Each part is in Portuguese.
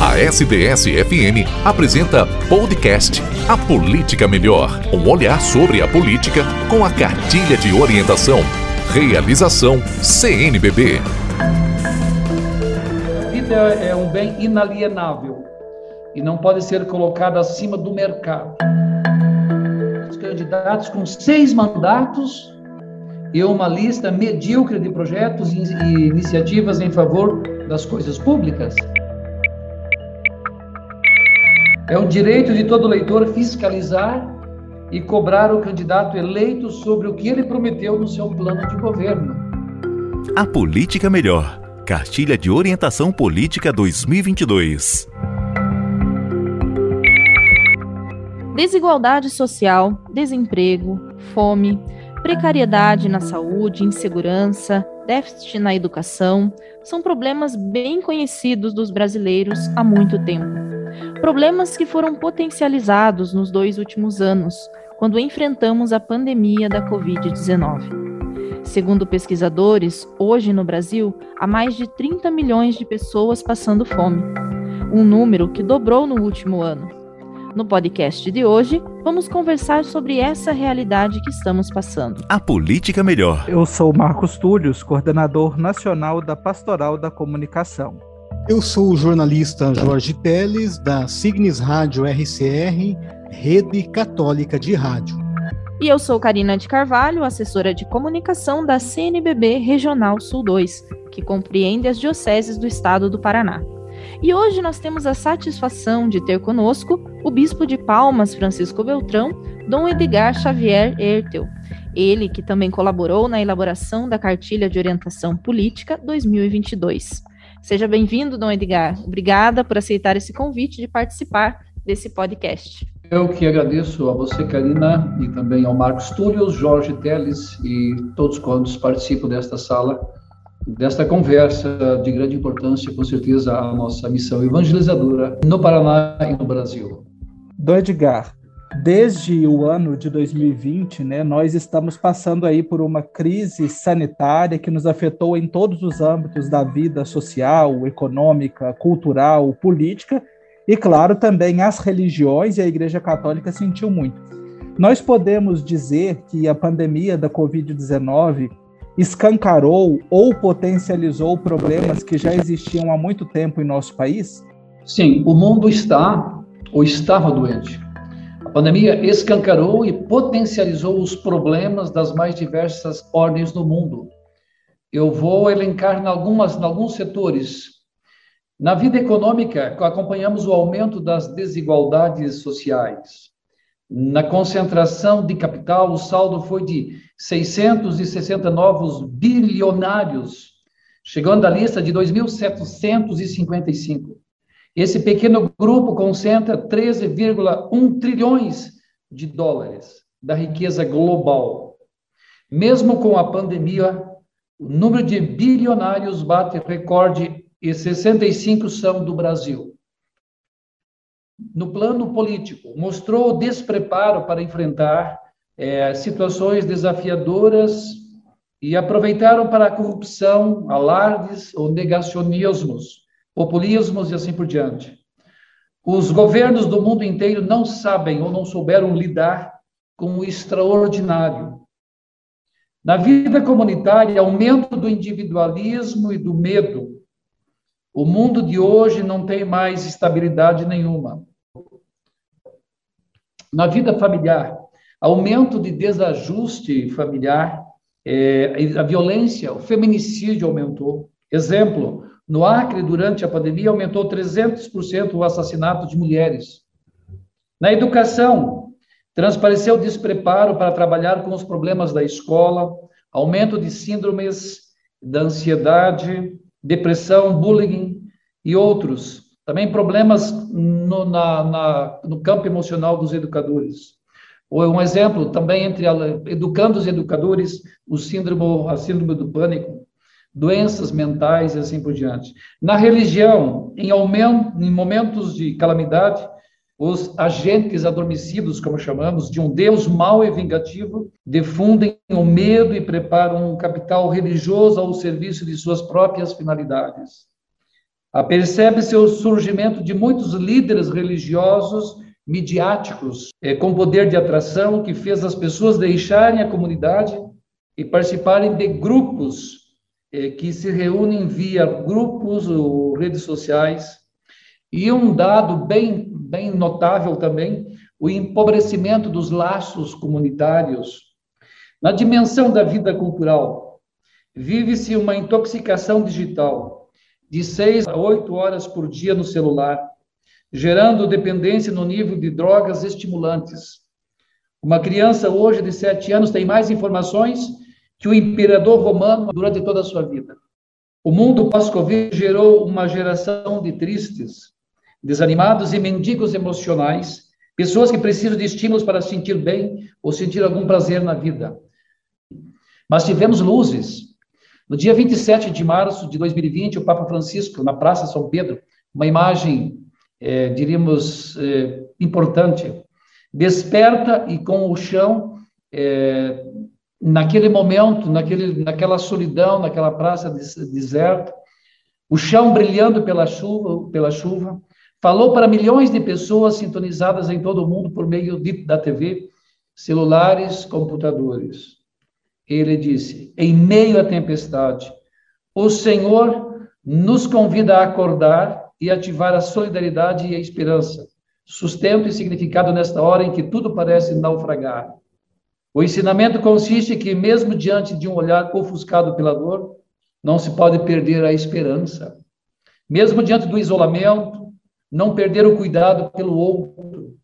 A SDS-FM apresenta podcast A Política Melhor. Um olhar sobre a política com a cartilha de orientação. Realização CNBB. A vida é um bem inalienável e não pode ser colocada acima do mercado. Os candidatos com seis mandatos e uma lista medíocre de projetos e iniciativas em favor das coisas públicas. É o direito de todo leitor fiscalizar e cobrar o candidato eleito sobre o que ele prometeu no seu plano de governo. A Política Melhor. Cartilha de Orientação Política 2022. Desigualdade social, desemprego, fome, Precariedade na saúde, insegurança, déficit na educação são problemas bem conhecidos dos brasileiros há muito tempo. Problemas que foram potencializados nos dois últimos anos, quando enfrentamos a pandemia da Covid-19. Segundo pesquisadores, hoje no Brasil há mais de 30 milhões de pessoas passando fome, um número que dobrou no último ano. No podcast de hoje, vamos conversar sobre essa realidade que estamos passando. A política melhor. Eu sou Marcos Túlios, coordenador nacional da Pastoral da Comunicação. Eu sou o jornalista Jorge Teles, da Signes Rádio RCR, Rede Católica de Rádio. E eu sou Karina de Carvalho, assessora de comunicação da CNBB Regional Sul 2, que compreende as dioceses do estado do Paraná. E hoje nós temos a satisfação de ter conosco o bispo de Palmas, Francisco Beltrão, Dom Edgar Xavier Ertel. Ele que também colaborou na elaboração da Cartilha de Orientação Política 2022. Seja bem-vindo, Dom Edgar. Obrigada por aceitar esse convite de participar desse podcast. Eu que agradeço a você, Karina, e também ao Marcos Túlio, Jorge Teles e todos quantos participam desta sala desta conversa de grande importância, com certeza, a nossa missão evangelizadora no Paraná e no Brasil. Do Edgar, desde o ano de 2020, né, nós estamos passando aí por uma crise sanitária que nos afetou em todos os âmbitos da vida social, econômica, cultural, política e, claro, também as religiões e a Igreja Católica sentiu muito. Nós podemos dizer que a pandemia da Covid-19 escancarou ou potencializou problemas que já existiam há muito tempo em nosso país? Sim, o mundo está ou estava doente. Pandemia escancarou e potencializou os problemas das mais diversas ordens do mundo. Eu vou elencar em, algumas, em alguns setores. Na vida econômica, acompanhamos o aumento das desigualdades sociais. Na concentração de capital, o saldo foi de 660 novos bilionários, chegando à lista de 2.755. Esse pequeno grupo concentra 13,1 trilhões de dólares da riqueza global. Mesmo com a pandemia, o número de bilionários bate recorde e 65 são do Brasil. No plano político, mostrou despreparo para enfrentar é, situações desafiadoras e aproveitaram para a corrupção, alardes ou negacionismos, populismos e assim por diante. Os governos do mundo inteiro não sabem ou não souberam lidar com o extraordinário. Na vida comunitária, aumento do individualismo e do medo. O mundo de hoje não tem mais estabilidade nenhuma. Na vida familiar, aumento de desajuste familiar, é, a violência, o feminicídio aumentou. Exemplo, no Acre, durante a pandemia, aumentou 300% o assassinato de mulheres. Na educação, transpareceu despreparo para trabalhar com os problemas da escola, aumento de síndromes da ansiedade, depressão, bullying e outros. Também problemas no, na, na, no campo emocional dos educadores. Um exemplo também entre educandos e educadores, o síndrome, a síndrome do pânico, doenças mentais e assim por diante. Na religião, em, aumento, em momentos de calamidade, os agentes adormecidos, como chamamos, de um Deus mau e vingativo, defundem o medo e preparam um capital religioso ao serviço de suas próprias finalidades. Apercebe-se o surgimento de muitos líderes religiosos midiáticos, é, com poder de atração, que fez as pessoas deixarem a comunidade e participarem de grupos que se reúnem via grupos ou redes sociais. E um dado bem, bem notável também, o empobrecimento dos laços comunitários. Na dimensão da vida cultural, vive-se uma intoxicação digital de seis a oito horas por dia no celular, gerando dependência no nível de drogas estimulantes. Uma criança hoje de sete anos tem mais informações que o imperador romano durante toda a sua vida. O mundo pós-Covid gerou uma geração de tristes, desanimados e mendigos emocionais, pessoas que precisam de estímulos para se sentir bem ou sentir algum prazer na vida. Mas tivemos luzes. No dia 27 de março de 2020, o Papa Francisco, na Praça São Pedro, uma imagem é, diríamos, é, importante. Desperta e com o chão, é, naquele momento, naquele, naquela solidão, naquela praça deserta, o chão brilhando pela chuva, pela chuva, falou para milhões de pessoas sintonizadas em todo o mundo por meio de, da TV, celulares, computadores. Ele disse: em meio à tempestade, o Senhor nos convida a acordar e ativar a solidariedade e a esperança, sustento e significado nesta hora em que tudo parece naufragar. O ensinamento consiste que, mesmo diante de um olhar ofuscado pela dor, não se pode perder a esperança. Mesmo diante do isolamento, não perder o cuidado pelo outro.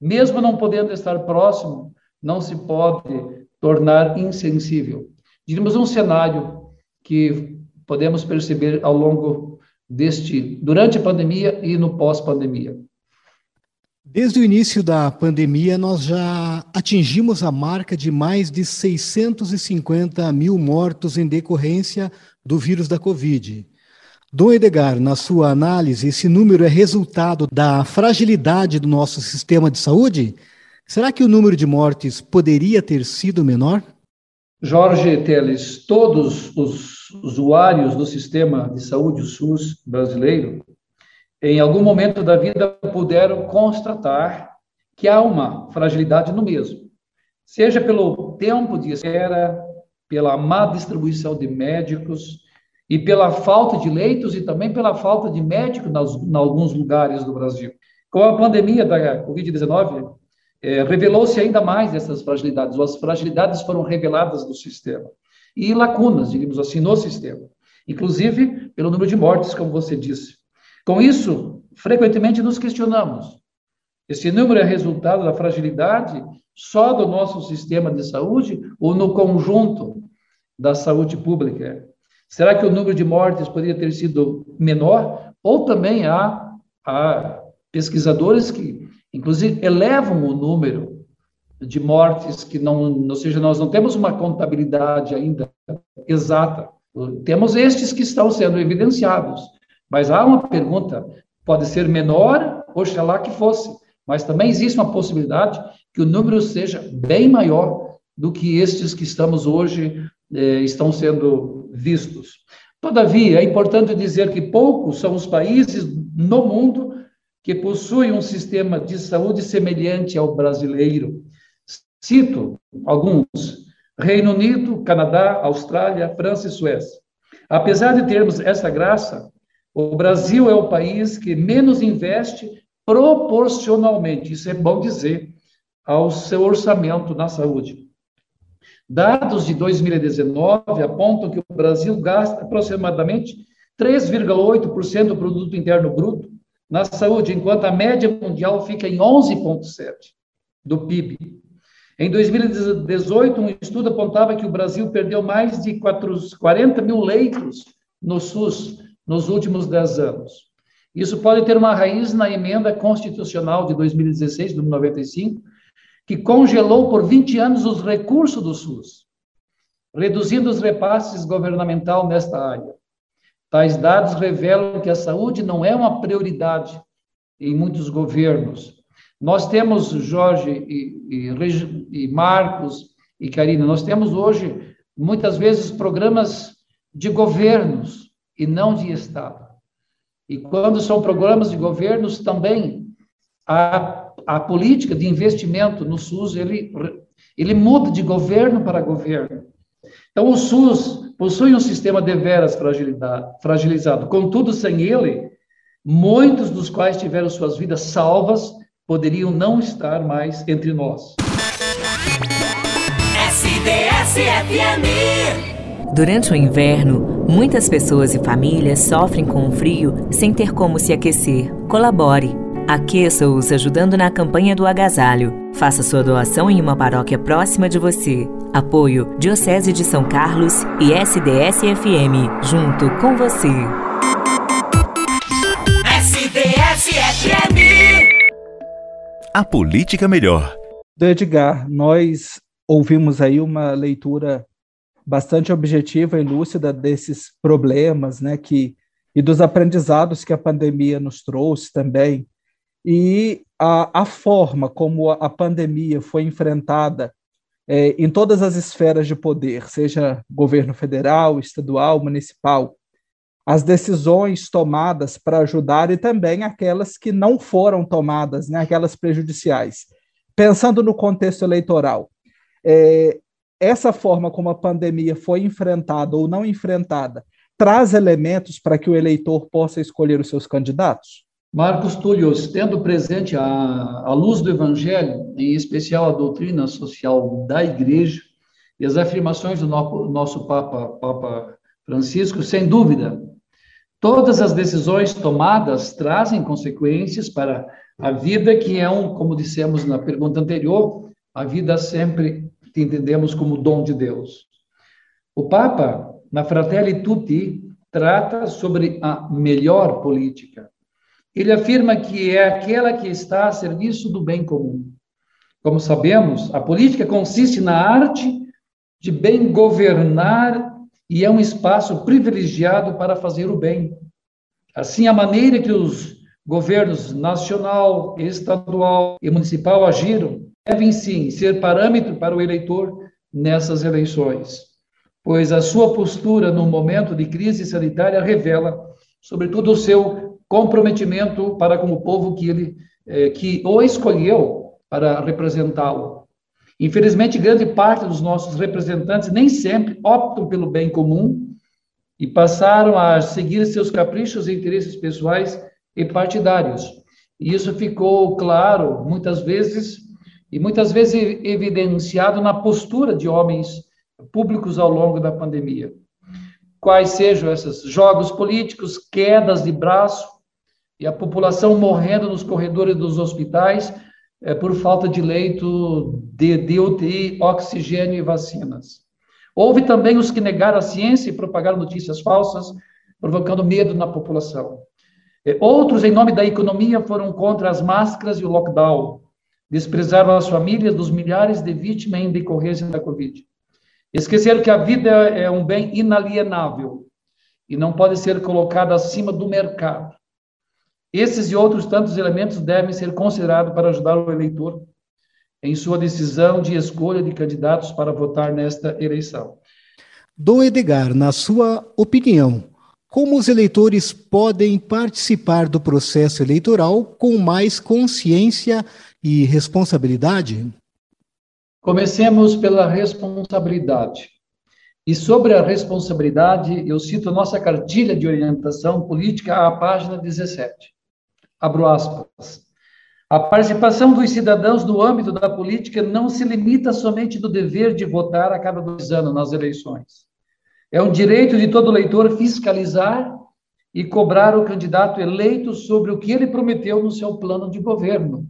Mesmo não podendo estar próximo, não se pode tornar insensível. Diríamos um cenário que podemos perceber ao longo deste durante a pandemia e no pós-pandemia? Desde o início da pandemia, nós já atingimos a marca de mais de 650 mil mortos em decorrência do vírus da Covid. Dom Edgar, na sua análise, esse número é resultado da fragilidade do nosso sistema de saúde? Será que o número de mortes poderia ter sido menor? Jorge Teles, todos os usuários do sistema de saúde, SUS brasileiro, em algum momento da vida puderam constatar que há uma fragilidade no mesmo, seja pelo tempo de espera, pela má distribuição de médicos e pela falta de leitos e também pela falta de médicos em alguns lugares do Brasil. Com a pandemia da Covid-19, é, revelou-se ainda mais essas fragilidades, ou as fragilidades foram reveladas do sistema. E lacunas, digamos assim, no sistema. Inclusive pelo número de mortes, como você disse. Com isso, frequentemente nos questionamos. Esse número é resultado da fragilidade só do nosso sistema de saúde ou no conjunto da saúde pública? Será que o número de mortes poderia ter sido menor? Ou também há, há pesquisadores que Inclusive, elevam o número de mortes que não, ou seja, nós não temos uma contabilidade ainda exata. Temos estes que estão sendo evidenciados, mas há uma pergunta, pode ser menor, oxalá que fosse, mas também existe uma possibilidade que o número seja bem maior do que estes que estamos hoje eh, estão sendo vistos. Todavia, é importante dizer que poucos são os países no mundo que possui um sistema de saúde semelhante ao brasileiro. Cito alguns: Reino Unido, Canadá, Austrália, França e Suécia. Apesar de termos essa graça, o Brasil é o país que menos investe proporcionalmente, isso é bom dizer, ao seu orçamento na saúde. Dados de 2019 apontam que o Brasil gasta aproximadamente 3,8% do produto interno bruto na saúde, enquanto a média mundial fica em 11,7% do PIB. Em 2018, um estudo apontava que o Brasil perdeu mais de 40 mil leitos no SUS nos últimos 10 anos. Isso pode ter uma raiz na emenda constitucional de 2016, do 95, que congelou por 20 anos os recursos do SUS, reduzindo os repasses governamental nesta área. Tais dados revelam que a saúde não é uma prioridade em muitos governos. Nós temos, Jorge e, e, e Marcos e Karina, nós temos hoje, muitas vezes, programas de governos e não de Estado. E quando são programas de governos, também a, a política de investimento no SUS, ele, ele muda de governo para governo. Então, o SUS possui um sistema deveras fragilizado. Contudo, sem ele, muitos dos quais tiveram suas vidas salvas poderiam não estar mais entre nós. SDS-FM Durante o inverno, muitas pessoas e famílias sofrem com o frio sem ter como se aquecer. Colabore. Aqueça-os ajudando na campanha do agasalho. Faça sua doação em uma paróquia próxima de você. Apoio Diocese de São Carlos e SDS-FM, junto com você. A Política Melhor. Do Edgar, nós ouvimos aí uma leitura bastante objetiva e lúcida desses problemas, né, que e dos aprendizados que a pandemia nos trouxe também, e a, a forma como a, pandemia foi enfrentada é, em todas as esferas de poder, seja governo federal, estadual, municipal, as decisões tomadas para ajudar e também aquelas que não foram tomadas, né, aquelas prejudiciais. Pensando no contexto eleitoral, é, essa forma como a pandemia foi enfrentada ou não enfrentada traz elementos para que o eleitor possa escolher os seus candidatos? Marcos Túlio, tendo presente a, a luz do Evangelho, em especial a doutrina social da Igreja e as afirmações do no, nosso Papa, Papa Francisco, sem dúvida, Todas as decisões tomadas trazem consequências para a vida, que é um, como dissemos na pergunta anterior, a vida sempre que entendemos como dom de Deus. O Papa, na Fratelli Tutti, trata sobre a melhor política. Ele afirma que é aquela que está a serviço do bem comum. Como sabemos, a política consiste na arte de bem governar e é um espaço privilegiado para fazer o bem. Assim, a maneira que os governos nacional, estadual e municipal agiram devem sim ser parâmetro para o eleitor nessas eleições, pois a sua postura no momento de crise sanitária revela, sobretudo, o seu comprometimento para com o povo que ele eh, que o escolheu para representá-lo. Infelizmente, grande parte dos nossos representantes nem sempre optam pelo bem comum e passaram a seguir seus caprichos e interesses pessoais e partidários. E isso ficou claro muitas vezes e muitas vezes evidenciado na postura de homens públicos ao longo da pandemia. Quais sejam esses jogos políticos, quedas de braço e a população morrendo nos corredores dos hospitais é, por falta de leito de, de UTI, oxigênio e vacinas. Houve também os que negaram a ciência e propagaram notícias falsas, provocando medo na população. É, outros, em nome da economia, foram contra as máscaras e o lockdown. Desprezaram as famílias dos milhares de vítimas em decorrência da Covid. Esqueceram que a vida é um bem inalienável e não pode ser colocada acima do mercado. Esses e outros tantos elementos devem ser considerados para ajudar o eleitor em sua decisão de escolha de candidatos para votar nesta eleição. Dom Edgar, na sua opinião, como os eleitores podem participar do processo eleitoral com mais consciência e responsabilidade? Comecemos pela responsabilidade. E sobre a responsabilidade, eu cito nossa cartilha de orientação política, a página 17 abro aspas, a participação dos cidadãos no âmbito da política não se limita somente do dever de votar a cada dois anos nas eleições. É um direito de todo eleitor fiscalizar e cobrar o candidato eleito sobre o que ele prometeu no seu plano de governo.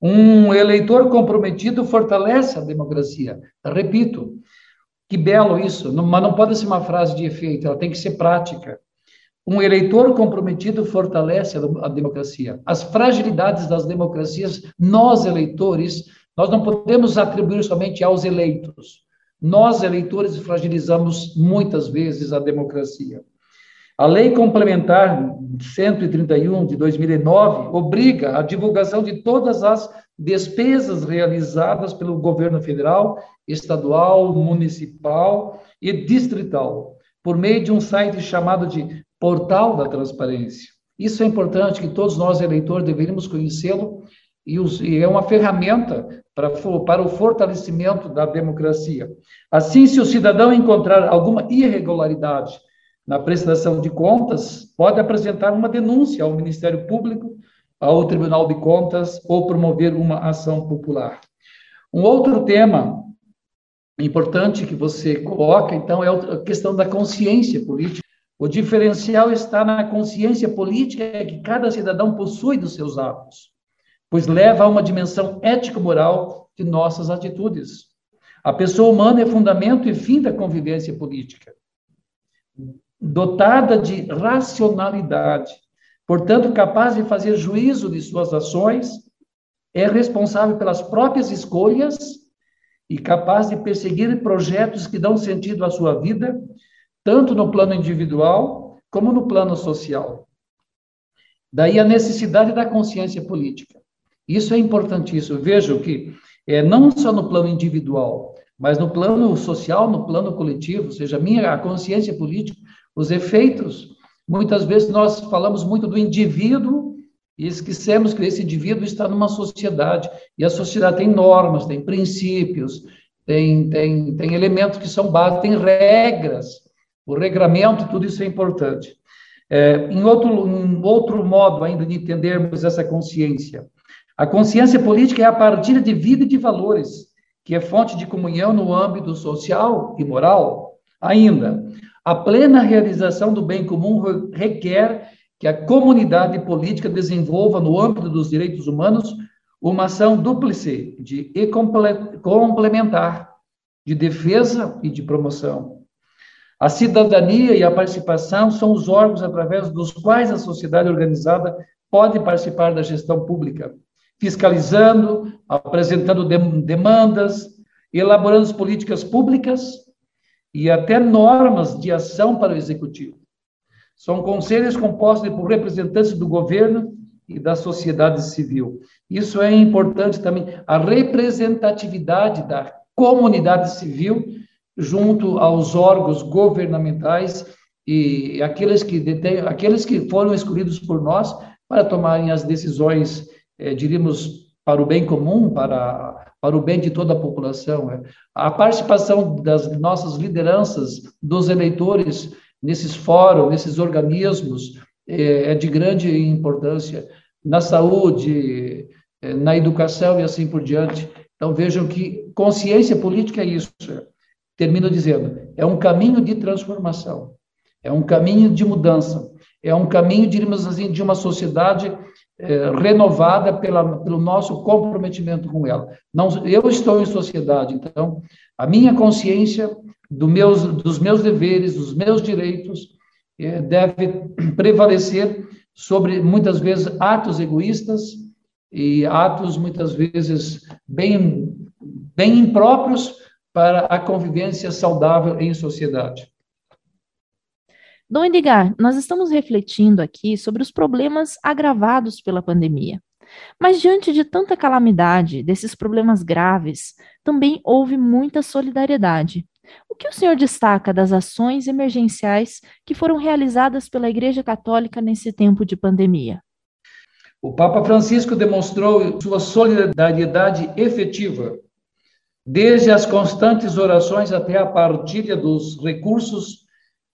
Um eleitor comprometido fortalece a democracia. Repito, que belo isso, mas não pode ser uma frase de efeito, ela tem que ser prática. Um eleitor comprometido fortalece a democracia. As fragilidades das democracias, nós eleitores, nós não podemos atribuir somente aos eleitos. Nós, eleitores, fragilizamos muitas vezes a democracia. A Lei Complementar 131 de 2009 obriga a divulgação de todas as despesas realizadas pelo governo federal, estadual, municipal e distrital, por meio de um site chamado de Portal da Transparência. Isso é importante que todos nós, eleitores, deveríamos conhecê-lo e, é uma ferramenta para, para o fortalecimento da democracia. Assim, se o cidadão encontrar alguma irregularidade na prestação de contas, pode apresentar uma denúncia ao Ministério Público, ao Tribunal de Contas ou promover uma ação popular. Um outro tema importante que você coloca, então, é a questão da consciência política. O diferencial está na consciência política que cada cidadão possui dos seus atos, pois leva a uma dimensão ético-moral de nossas atitudes. A pessoa humana é fundamento e fim da convivência política. Dotada de racionalidade, portanto, capaz de fazer juízo de suas ações, é responsável pelas próprias escolhas e capaz de perseguir projetos que dão sentido à sua vida, tanto no plano individual como no plano social. Daí a necessidade da consciência política. Isso é importantíssimo. Vejo que é, não só no plano individual, mas no plano social, no plano coletivo, ou seja, a minha a consciência política, os efeitos. Muitas vezes nós falamos muito do indivíduo e esquecemos que esse indivíduo está numa sociedade, e a sociedade tem normas, tem princípios, tem, tem, tem elementos que são básicos, tem regras, o regramento, tudo isso é importante. É, em, outro, em outro modo ainda de entendermos essa consciência, a consciência política é a partilha de vida e de valores, que é fonte de comunhão no âmbito social e moral. Ainda, a plena realização do bem comum requer que a comunidade política desenvolva, no âmbito dos direitos humanos, uma ação dúplice de e complementar, de defesa e de promoção. A cidadania e a participação são os órgãos através dos quais a sociedade organizada pode participar da gestão pública, fiscalizando, apresentando demandas, elaborando políticas públicas e até normas de ação para o executivo. São conselhos compostos por representantes do governo e da sociedade civil. Isso é importante também, a representatividade da comunidade civil junto aos órgãos governamentais e aqueles que detêm, aqueles que foram escolhidos por nós para tomarem as decisões, eh, diríamos, para o bem comum, para, para o bem de toda a população. Né? A participação das nossas lideranças, dos eleitores, nesses fóruns, nesses organismos, é, é de grande importância na saúde, é, na educação e assim por diante. Então vejam que consciência política é isso. Termino dizendo, é um caminho de transformação, é um caminho de mudança, é um caminho, diríamos assim, de uma sociedade é, renovada pela, pelo nosso comprometimento com ela. Não, eu estou em sociedade, então a minha consciência do meus, dos meus deveres, dos meus direitos, é, deve prevalecer sobre, muitas vezes, atos egoístas e atos, muitas vezes, bem, bem impróprios para a convivência saudável em sociedade. Dom Edgar, nós estamos refletindo aqui sobre os problemas agravados pela pandemia. Mas diante de tanta calamidade, desses problemas graves, também houve muita solidariedade. O que o senhor destaca das ações emergenciais que foram realizadas pela Igreja Católica nesse tempo de pandemia? O Papa Francisco demonstrou sua solidariedade efetiva, desde as constantes orações até a partilha dos recursos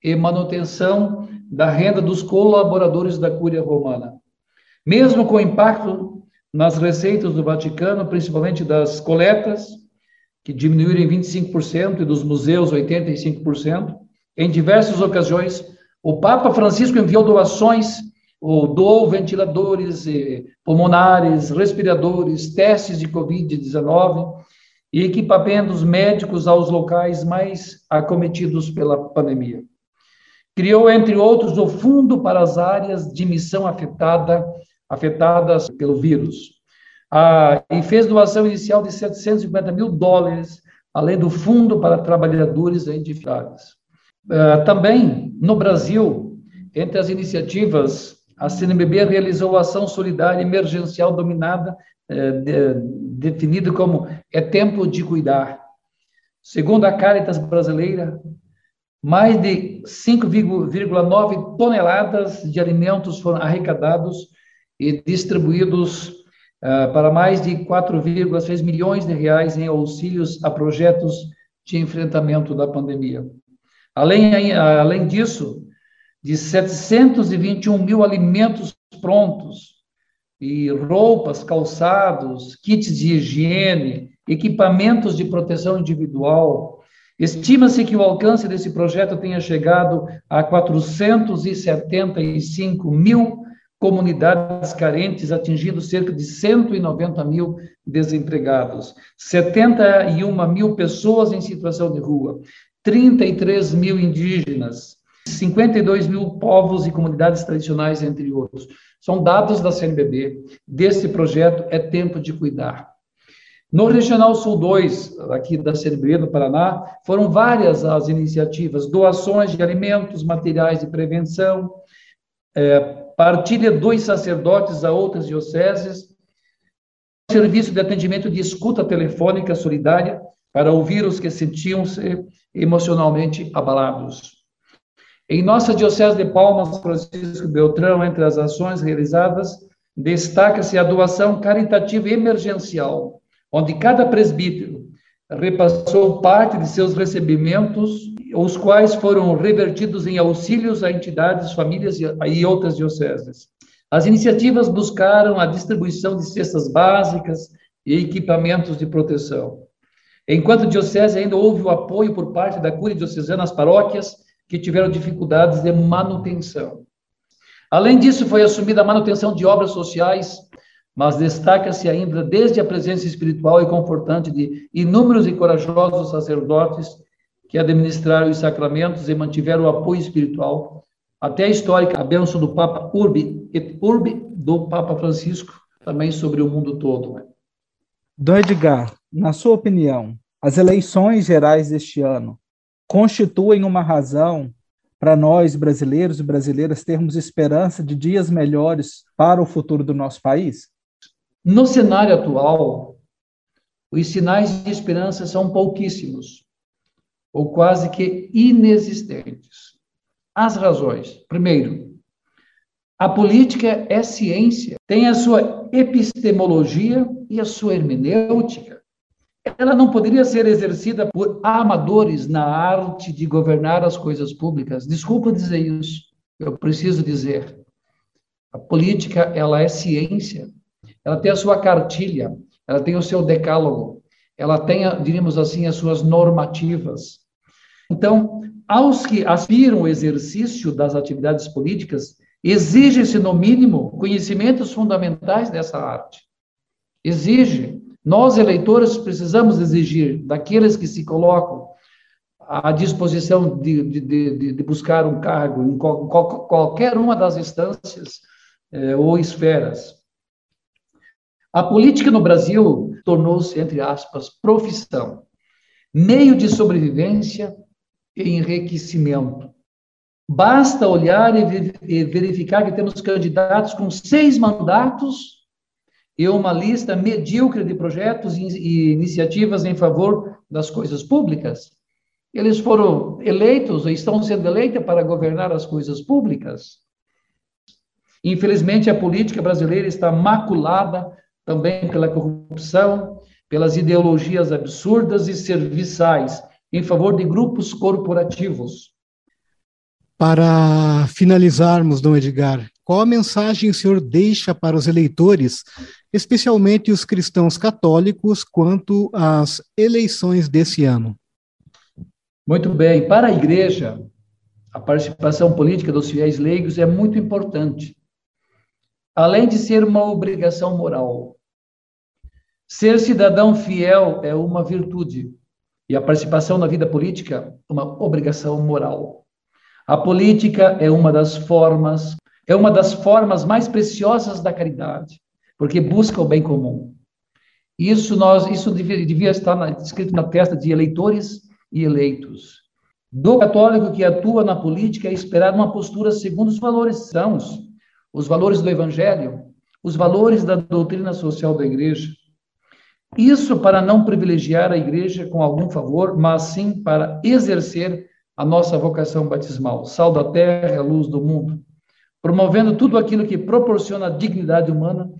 e manutenção da renda dos colaboradores da Cúria Romana. Mesmo com o impacto nas receitas do Vaticano, principalmente das coletas, que diminuíram em 25% e dos museus 85%. Em diversas ocasiões, o Papa Francisco enviou doações, ou doou ventiladores pulmonares, respiradores, testes de Covid-19 e equipamentos médicos aos locais mais acometidos pela pandemia. Criou, entre outros, o Fundo para as áreas de missão afetada, afetadas pelo vírus ah, e fez doação inicial de 750 mil dólares, além do fundo para trabalhadores dificuldades. Ah, também, no Brasil, entre as iniciativas, a CNBB realizou a ação solidária emergencial dominada, eh, de, definida como É Tempo de Cuidar. Segundo a Caritas Brasileira, mais de 5,9 toneladas de alimentos foram arrecadados e distribuídos uh, para mais de 4,6 milhões de reais em auxílios a projetos de enfrentamento da pandemia. Além, além disso, de 721 mil alimentos prontos, e roupas, calçados, kits de higiene, equipamentos de proteção individual. Estima-se que o alcance desse projeto tenha chegado a 475 mil comunidades carentes, atingindo cerca de 190 mil desempregados, 71 mil pessoas em situação de rua, 33 mil indígenas, 52 mil povos e comunidades tradicionais, entre outros. São dados da CNBB. Desse projeto é tempo de cuidar. No Regional Sul 2, aqui da CNBB, no Paraná, foram várias as iniciativas, doações de alimentos, materiais de prevenção, é, partilha dos sacerdotes a outras dioceses, serviço de atendimento de escuta telefônica solidária para ouvir os que sentiam-se emocionalmente abalados. Em nossa Diocese de Palmas, Francisco Beltrão, entre as ações realizadas, destaca-se a doação caritativa emergencial, onde cada presbítero repassou parte de seus recebimentos, os quais foram revertidos em auxílios a entidades, famílias e outras dioceses. As iniciativas buscaram a distribuição de cestas básicas e equipamentos de proteção. Enquanto diocese, ainda houve o apoio por parte da Cúria Diocesana às paróquias que tiveram dificuldades de manutenção. Além disso, foi assumida a manutenção de obras sociais, mas destaca-se ainda desde a presença espiritual e confortante de inúmeros e corajosos sacerdotes que administraram os sacramentos e mantiveram o apoio espiritual, até a histórica a bênção do Papa Urbi et Urbi do Papa Francisco, também sobre o mundo todo. Né? Dom Edgar, na sua opinião, as eleições gerais deste ano constituem uma razão para nós, brasileiros e brasileiras, termos esperança de dias melhores para o futuro do nosso país? No cenário atual, os sinais de esperança são pouquíssimos, ou quase que inexistentes. As razões. Primeiro, a política é ciência, tem a sua epistemologia e a sua hermenêutica ela não poderia ser exercida por amadores na arte de governar as coisas públicas. Desculpa dizer isso, eu preciso dizer. A política, ela é ciência. Ela tem a sua cartilha, ela tem o seu decálogo, ela tem, diríamos assim, as suas normativas. Então, aos que aspiram ao exercício das atividades políticas, exige-se, no mínimo, conhecimentos fundamentais dessa arte. Exige nós, eleitores, precisamos exigir daqueles que se colocam à disposição de, de, de, de buscar um cargo em qual, qual, qualquer uma das instâncias eh, ou esferas. A política no Brasil tornou-se, entre aspas, profissão, meio de sobrevivência e enriquecimento. Basta olhar e verificar que temos candidatos com seis mandatos e uma lista medíocre de projetos e iniciativas em favor das coisas públicas. Eles foram eleitos, estão sendo eleitos para governar as coisas públicas. Infelizmente, a política brasileira está maculada também pela corrupção, pelas ideologias absurdas e serviçais em favor de grupos corporativos. Para finalizarmos, Dom Edgar, qual a mensagem o senhor deixa para os eleitores especialmente os cristãos católicos, quanto às eleições desse ano? Muito bem. Para a igreja, a participação política dos fiéis leigos é muito importante. Além de ser uma obrigação moral, ser cidadão fiel é uma virtude e a participação na vida política uma obrigação moral. A política é uma das formas, é uma das formas mais preciosas da caridade porque busca o bem comum. Isso nós, isso devia, devia estar na, escrito na testa de eleitores e eleitos. Do católico que atua na política é esperado uma postura segundo os valores sãos, os valores do evangelho, os valores da doutrina social da igreja. Isso para não privilegiar a igreja com algum favor, mas sim para exercer a nossa vocação batismal, sal da terra, luz do mundo, promovendo tudo aquilo que proporciona dignidade humana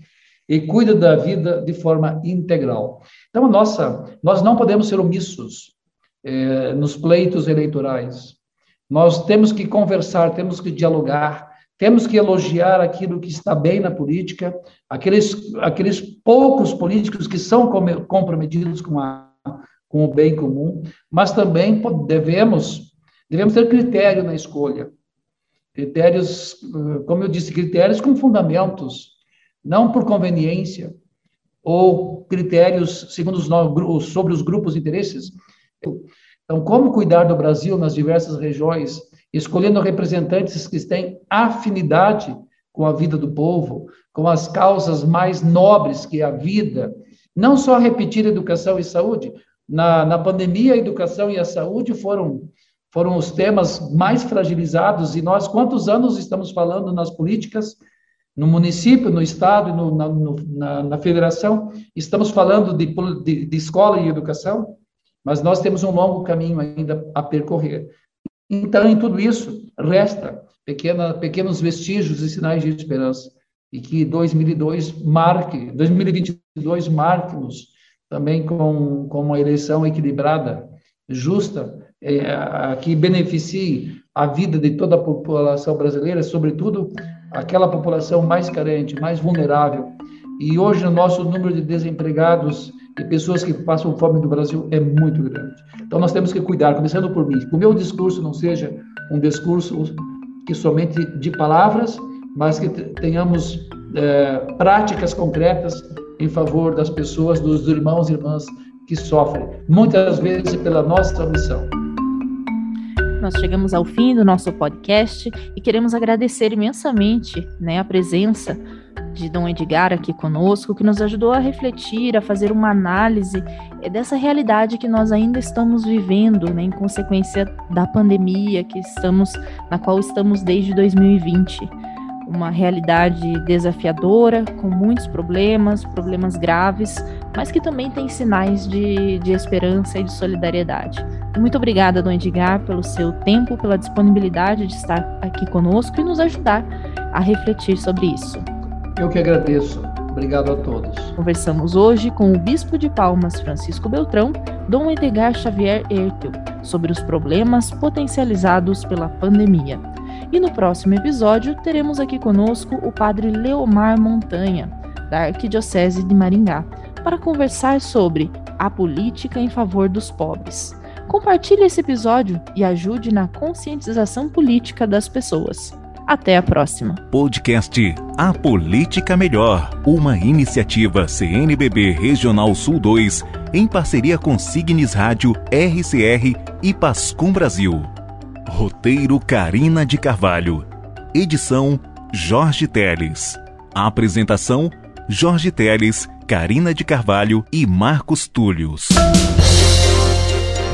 e cuida da vida de forma integral. Então, nossa, nós não podemos ser omissos eh, nos pleitos eleitorais. Nós temos que conversar, temos que dialogar, temos que elogiar aquilo que está bem na política, aqueles, aqueles poucos políticos que são comprometidos com, a, com o bem comum, mas também devemos, devemos ter critério na escolha. Critérios, como eu disse, critérios com fundamentos, não por conveniência, ou critérios segundo os, sobre os grupos de interesses. Então, como cuidar do Brasil nas diversas regiões, escolhendo representantes que têm afinidade com a vida do povo, com as causas mais nobres que é a vida, não só repetir educação e saúde. Na, na pandemia, a educação e a saúde foram, foram os temas mais fragilizados, e nós, quantos anos estamos falando nas políticas no município, no estado no, na, no, na, na, federação, estamos falando de, de, de, escola e educação, mas nós temos um longo caminho ainda a percorrer. Então, em tudo isso, resta pequena, pequenos vestígios e sinais de esperança, e que 2002 marque, 2022 marque-nos também com, com uma eleição equilibrada, justa, é, que beneficie a vida de toda a população brasileira, sobretudo aquela população mais carente, mais vulnerável. E hoje o nosso número de desempregados e pessoas que passam fome no Brasil é muito grande. Então nós temos que cuidar, começando por mim, que o meu discurso não seja um discurso que somente de palavras, mas que tenhamos é, práticas concretas em favor das pessoas, dos irmãos e irmãs que sofrem, muitas vezes pela nossa missão. Nós chegamos ao fim do nosso podcast e queremos agradecer imensamente né, a presença de Dom Edgar aqui conosco, que nos ajudou a refletir, a fazer uma análise eh, dessa realidade que nós ainda estamos vivendo, né, em consequência da pandemia que estamos, na qual estamos desde 2020 uma realidade desafiadora, com muitos problemas, problemas graves, mas que também tem sinais de, de esperança e de solidariedade. Muito obrigada, Dom Edgar, pelo seu tempo, pela disponibilidade de estar aqui conosco e nos ajudar a refletir sobre isso. Eu que agradeço. Obrigado a todos. Conversamos hoje com o Bispo de Palmas, Francisco Beltrão, Dom Edgar Xavier Ertel, sobre os problemas potencializados pela pandemia. E no próximo episódio teremos aqui conosco o Padre Leomar Montanha, da Arquidiocese de Maringá, para conversar sobre a política em favor dos pobres. Compartilhe esse episódio e ajude na conscientização política das pessoas. Até a próxima. Podcast A Política Melhor, uma iniciativa CNBB Regional Sul 2 em parceria com Signes Rádio, RCR e Pascom Brasil. Roteiro Carina de Carvalho. Edição Jorge Teles. Apresentação Jorge Teles, Carina de Carvalho e Marcos Túlios.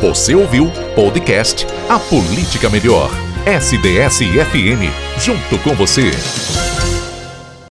Você ouviu podcast A Política Melhor. SDS-FM, junto com você.